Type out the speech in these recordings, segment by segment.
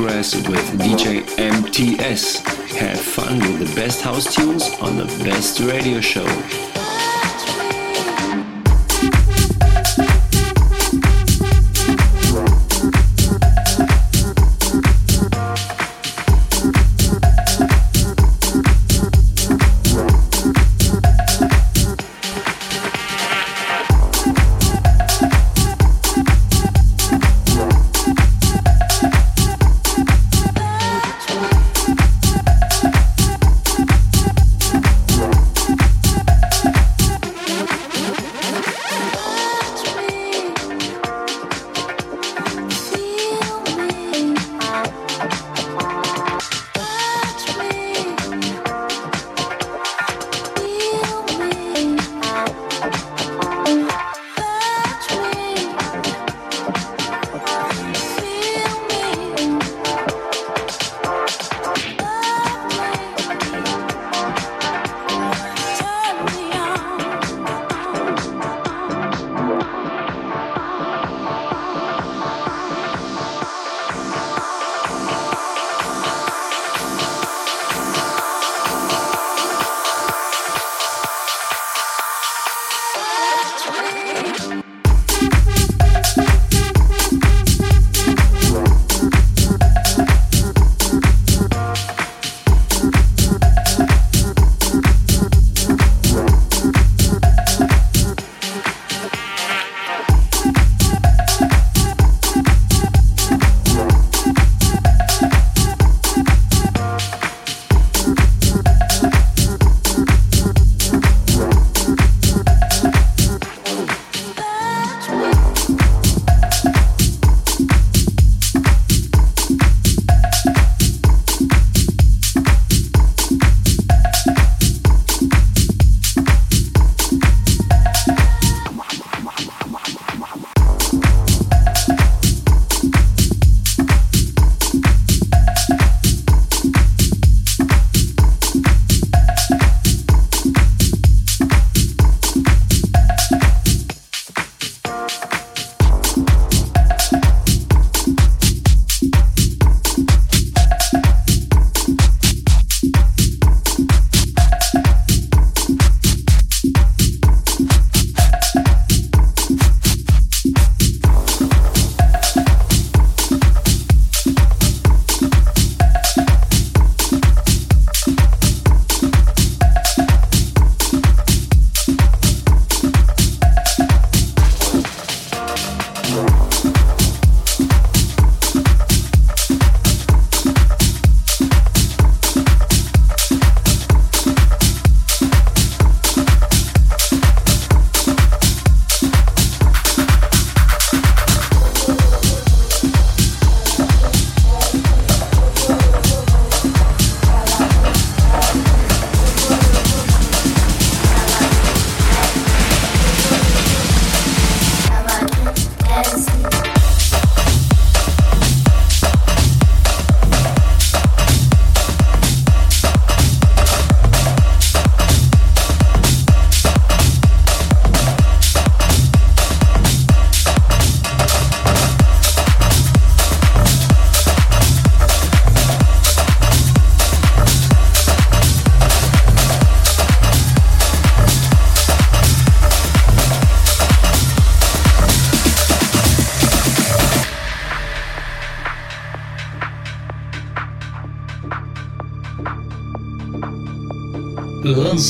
Progress with DJ MTS. Have fun with the best house tunes on the best radio show.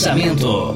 Lançamento.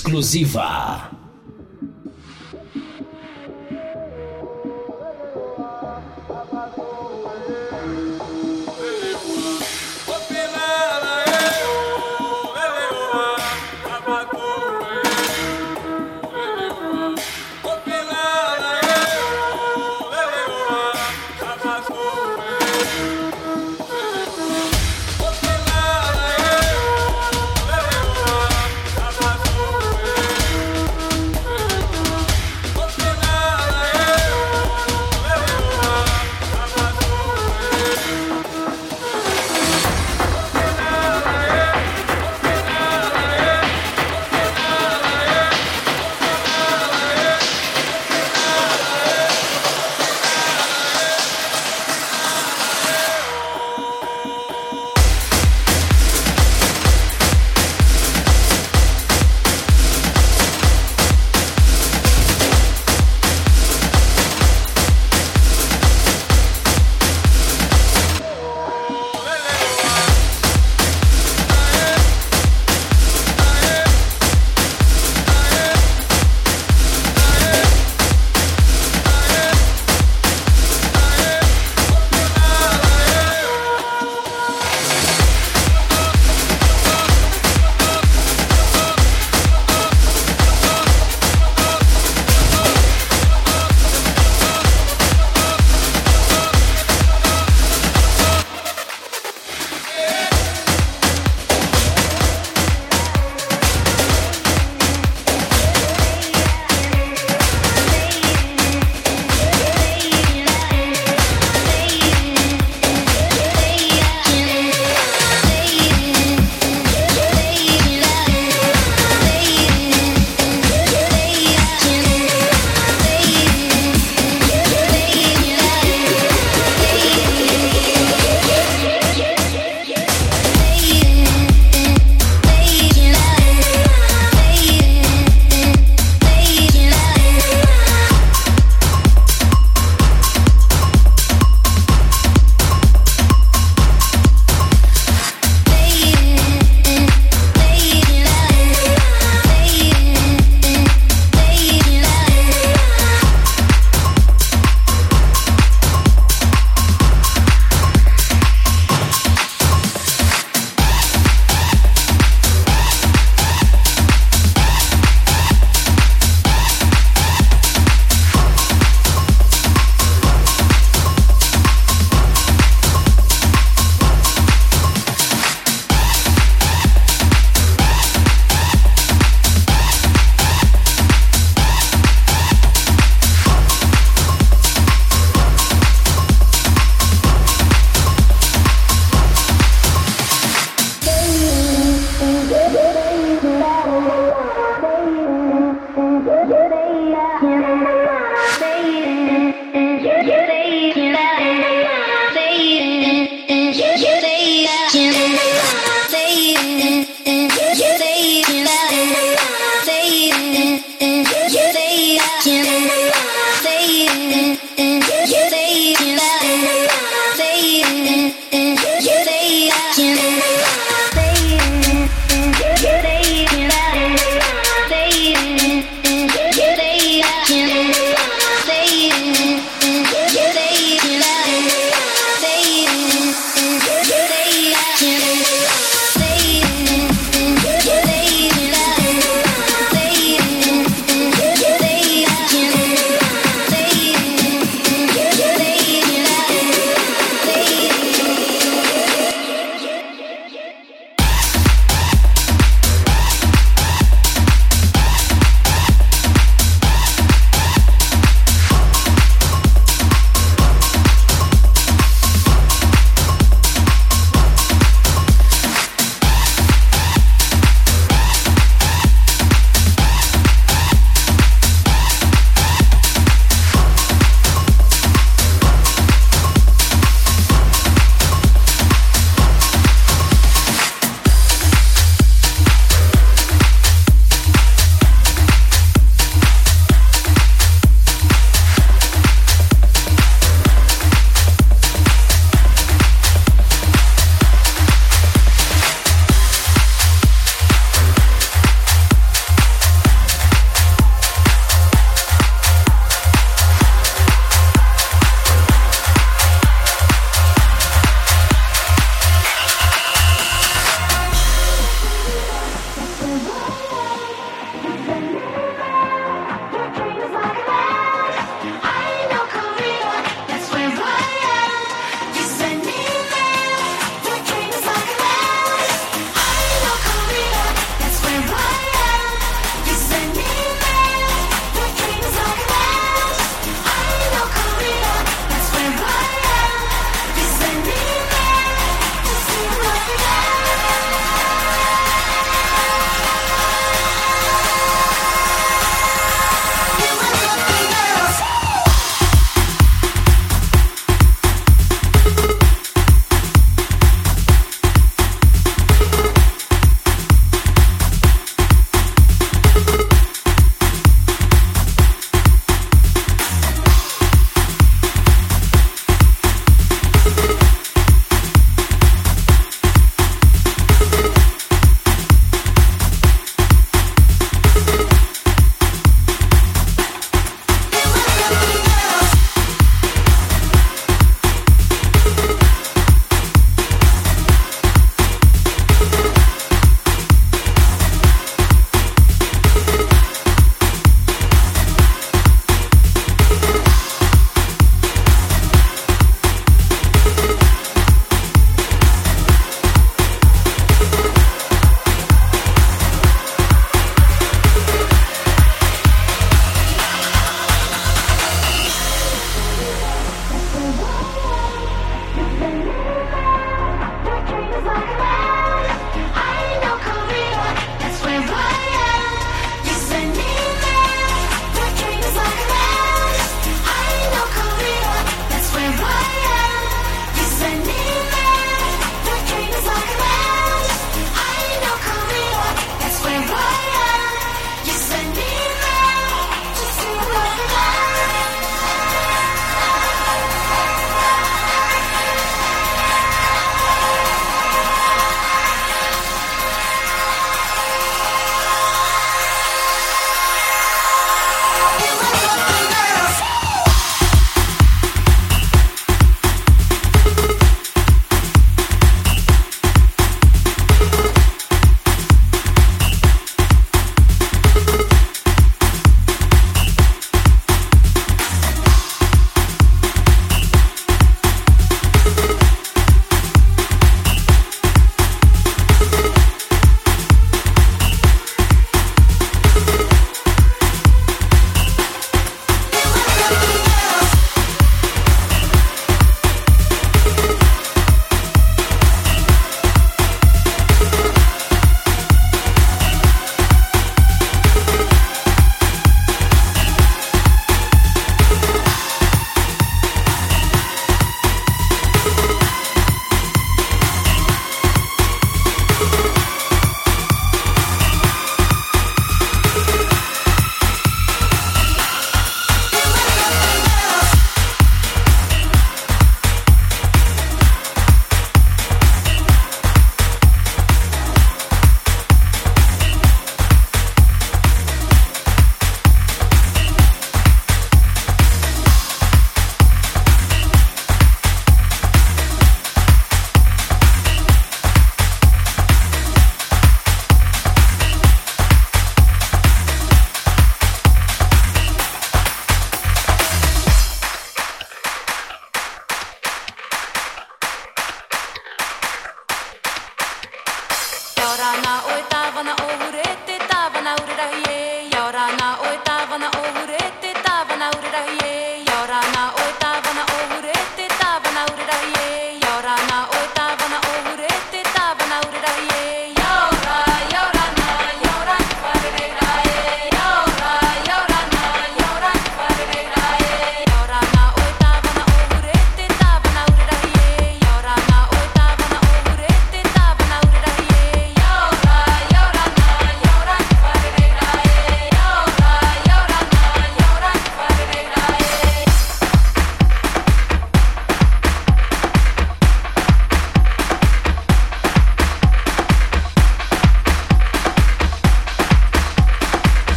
Exclusiva.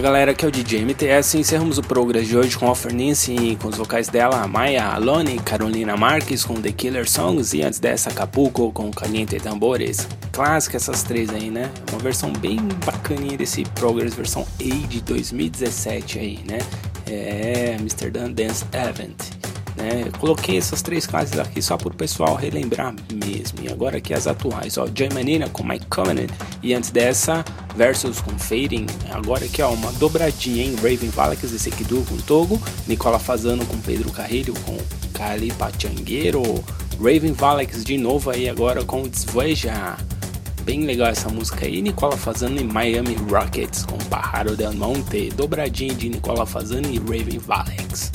Galera, aqui é o DJ MTS e encerramos o Progress de hoje com Offer Nancy, com os vocais dela, Maya Alone, Carolina Marques com The Killer Songs e antes dessa Acapulco com Caliente Tambores. Clássica essas três aí, né? Uma versão bem bacaninha desse Progress, versão A de 2017 aí, né? É Amsterdam Dance Event. Né? Coloquei essas três classes aqui só para o pessoal relembrar mesmo. E agora aqui as atuais, ó, Joy Manina com My Covenant e antes dessa Versus com Fading. Agora aqui ó, uma dobradinha em Raven Valakes e Sekidu com Togo, Nicola Fazano com Pedro Carrilho com Kali Pachangueiro, Raven Valakes de novo aí agora com Desveja. Bem legal essa música aí, Nicola Fazano e Miami Rockets com Pajaro del Monte, dobradinha de Nicola Fazano e Raven Valakes.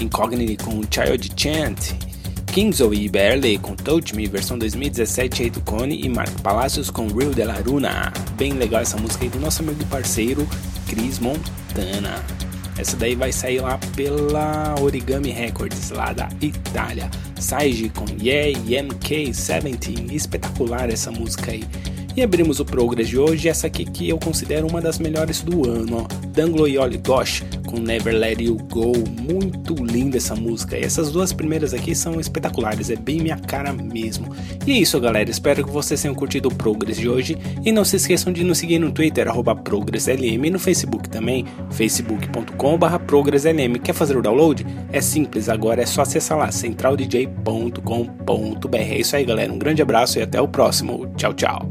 Incognity com Child Chant, Kingzo e Berley com Touch Me, versão 2017 aí do Cone, e Mark Palacios com Rio de la Luna. Bem legal essa música aí do nosso amigo e parceiro Chris Montana. Essa daí vai sair lá pela Origami Records, lá da Itália. Saiji com Yeah MK70, espetacular essa música aí. E abrimos o Progress de hoje, essa aqui que eu considero uma das melhores do ano, ó. Danglo e Oli Gosh com Never Let You Go, muito linda essa música. E essas duas primeiras aqui são espetaculares, é bem minha cara mesmo. E é isso, galera, espero que vocês tenham curtido o Progress de hoje e não se esqueçam de nos seguir no Twitter @progresslm e no Facebook também, facebook.com/progresslm. Quer fazer o download? É simples, agora é só acessar lá centraldj.com.br. É isso aí, galera. Um grande abraço e até o próximo. Tchau, tchau.